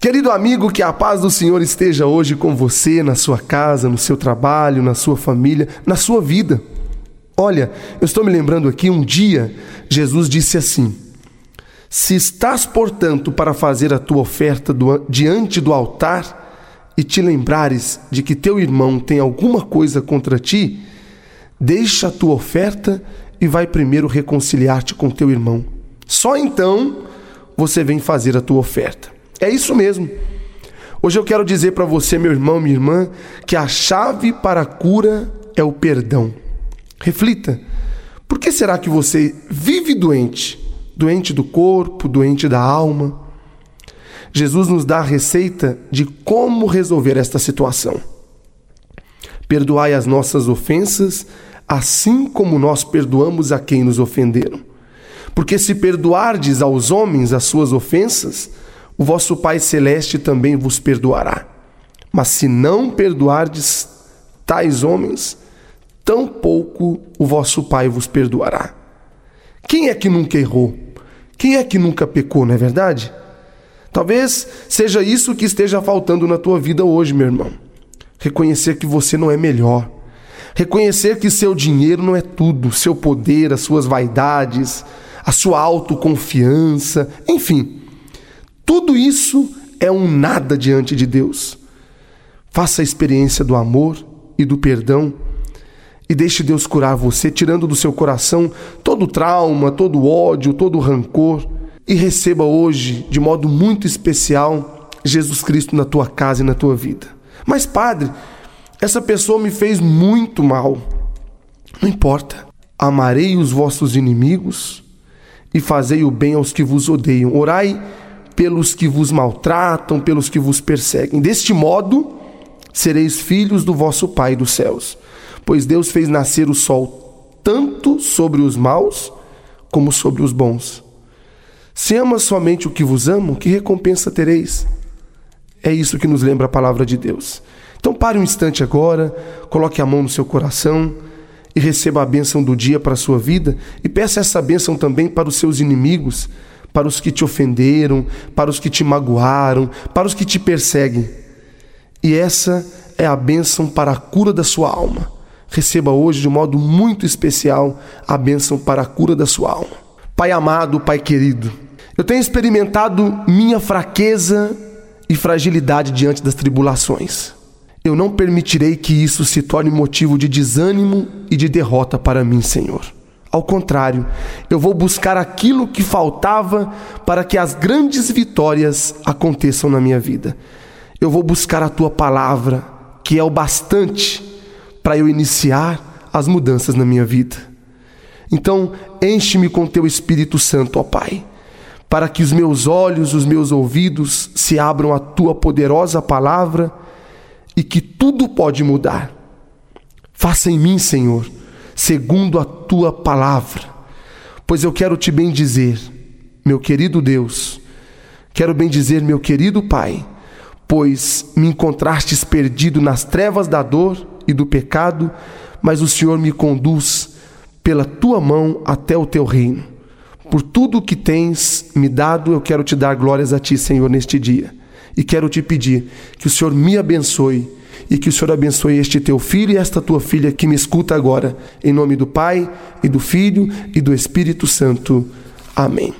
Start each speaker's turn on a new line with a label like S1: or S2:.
S1: Querido amigo, que a paz do Senhor esteja hoje com você, na sua casa, no seu trabalho, na sua família, na sua vida. Olha, eu estou me lembrando aqui, um dia Jesus disse assim: Se estás, portanto, para fazer a tua oferta do, diante do altar e te lembrares de que teu irmão tem alguma coisa contra ti, deixa a tua oferta e vai primeiro reconciliar-te com teu irmão. Só então você vem fazer a tua oferta. É isso mesmo. Hoje eu quero dizer para você, meu irmão, minha irmã, que a chave para a cura é o perdão. Reflita. Por que será que você vive doente? Doente do corpo, doente da alma? Jesus nos dá a receita de como resolver esta situação. Perdoai as nossas ofensas, assim como nós perdoamos a quem nos ofenderam. Porque se perdoardes aos homens as suas ofensas, o vosso Pai Celeste também vos perdoará. Mas se não perdoardes tais homens, tampouco o vosso Pai vos perdoará. Quem é que nunca errou? Quem é que nunca pecou, não é verdade? Talvez seja isso que esteja faltando na tua vida hoje, meu irmão. Reconhecer que você não é melhor. Reconhecer que seu dinheiro não é tudo, seu poder, as suas vaidades, a sua autoconfiança, enfim tudo isso é um nada diante de Deus. Faça a experiência do amor e do perdão e deixe Deus curar você, tirando do seu coração todo trauma, todo ódio, todo rancor e receba hoje, de modo muito especial, Jesus Cristo na tua casa e na tua vida. Mas, Padre, essa pessoa me fez muito mal. Não importa. Amarei os vossos inimigos e fazei o bem aos que vos odeiam. Orai pelos que vos maltratam, pelos que vos perseguem. Deste modo, sereis filhos do vosso Pai dos céus, pois Deus fez nascer o sol tanto sobre os maus como sobre os bons. Se amas somente o que vos amam, que recompensa tereis? É isso que nos lembra a palavra de Deus. Então pare um instante agora, coloque a mão no seu coração e receba a bênção do dia para a sua vida e peça essa bênção também para os seus inimigos para os que te ofenderam, para os que te magoaram, para os que te perseguem. E essa é a bênção para a cura da sua alma. Receba hoje de modo muito especial a bênção para a cura da sua alma. Pai amado, Pai querido, eu tenho experimentado minha fraqueza e fragilidade diante das tribulações. Eu não permitirei que isso se torne motivo de desânimo e de derrota para mim, Senhor. Ao contrário, eu vou buscar aquilo que faltava para que as grandes vitórias aconteçam na minha vida. Eu vou buscar a tua palavra, que é o bastante para eu iniciar as mudanças na minha vida. Então, enche-me com teu Espírito Santo, ó Pai, para que os meus olhos, os meus ouvidos se abram à tua poderosa palavra e que tudo pode mudar. Faça em mim, Senhor segundo a tua palavra. Pois eu quero te bendizer, meu querido Deus, quero bendizer, meu querido Pai, pois me encontrastes perdido nas trevas da dor e do pecado, mas o Senhor me conduz pela tua mão até o teu reino. Por tudo o que tens me dado, eu quero te dar glórias a ti, Senhor, neste dia. E quero te pedir que o Senhor me abençoe e que o Senhor abençoe este teu filho e esta tua filha que me escuta agora. Em nome do Pai, e do Filho e do Espírito Santo. Amém.